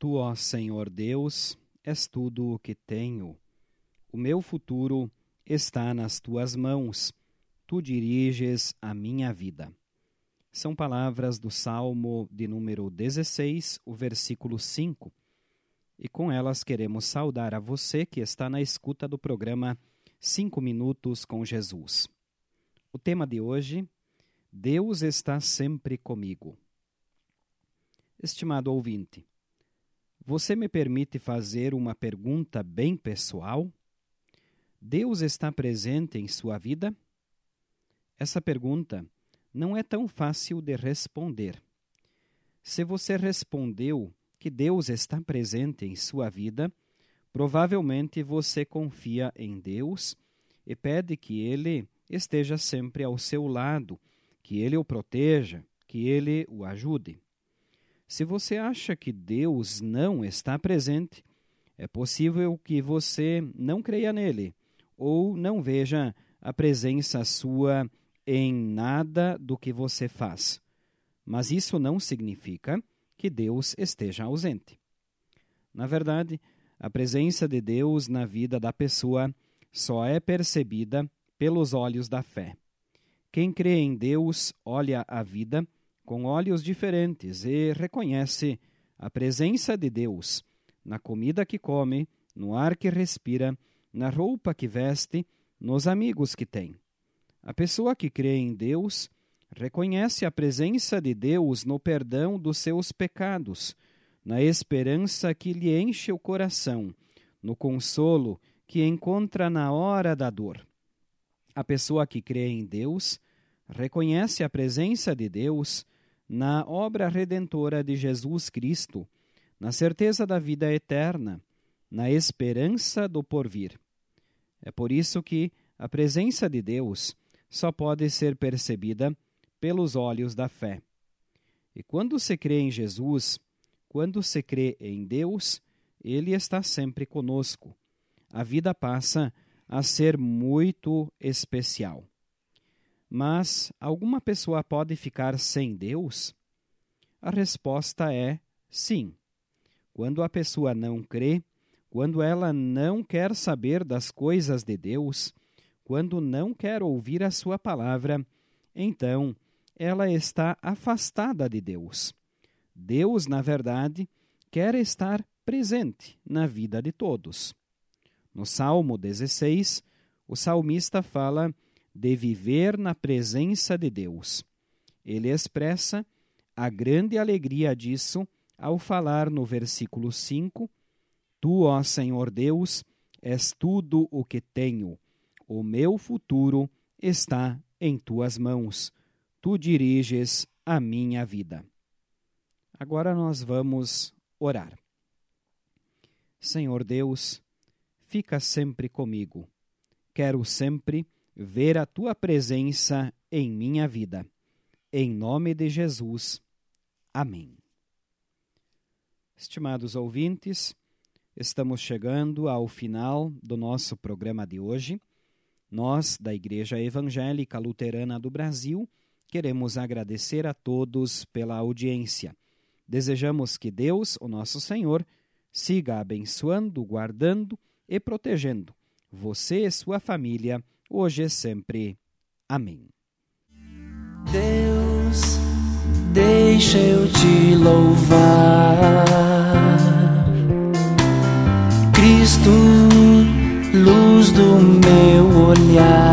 Tu, ó Senhor Deus, és tudo o que tenho. O meu futuro está nas tuas mãos. Tu diriges a minha vida. São palavras do Salmo de número 16, o versículo 5. E com elas queremos saudar a você que está na escuta do programa Cinco Minutos com Jesus. O tema de hoje: Deus está sempre comigo. Estimado ouvinte, você me permite fazer uma pergunta bem pessoal? Deus está presente em sua vida? Essa pergunta não é tão fácil de responder. Se você respondeu que Deus está presente em sua vida, provavelmente você confia em Deus e pede que Ele esteja sempre ao seu lado, que Ele o proteja, que Ele o ajude. Se você acha que Deus não está presente, é possível que você não creia nele ou não veja a presença sua em nada do que você faz. Mas isso não significa que Deus esteja ausente. Na verdade, a presença de Deus na vida da pessoa só é percebida pelos olhos da fé. Quem crê em Deus olha a vida com olhos diferentes e reconhece a presença de Deus na comida que come, no ar que respira, na roupa que veste, nos amigos que tem. A pessoa que crê em Deus reconhece a presença de Deus no perdão dos seus pecados, na esperança que lhe enche o coração, no consolo que encontra na hora da dor. A pessoa que crê em Deus reconhece a presença de Deus na obra redentora de Jesus Cristo, na certeza da vida eterna, na esperança do porvir. É por isso que a presença de Deus só pode ser percebida pelos olhos da fé. E quando se crê em Jesus, quando se crê em Deus, Ele está sempre conosco. A vida passa a ser muito especial. Mas alguma pessoa pode ficar sem Deus? A resposta é sim. Quando a pessoa não crê, quando ela não quer saber das coisas de Deus, quando não quer ouvir a sua palavra, então ela está afastada de Deus. Deus, na verdade, quer estar presente na vida de todos. No Salmo 16, o salmista fala de viver na presença de Deus. Ele expressa a grande alegria disso ao falar no versículo 5: Tu, ó Senhor Deus, és tudo o que tenho. O meu futuro está em tuas mãos. Tu diriges a minha vida. Agora nós vamos orar. Senhor Deus, fica sempre comigo. Quero sempre ver a tua presença em minha vida. Em nome de Jesus. Amém. Estimados ouvintes, estamos chegando ao final do nosso programa de hoje. Nós, da Igreja Evangélica Luterana do Brasil, queremos agradecer a todos pela audiência. Desejamos que Deus, o nosso Senhor, siga abençoando, guardando e protegendo você e sua família hoje e sempre. Amém. Deus, deixa eu te louvar. Cristo, luz do meu olhar.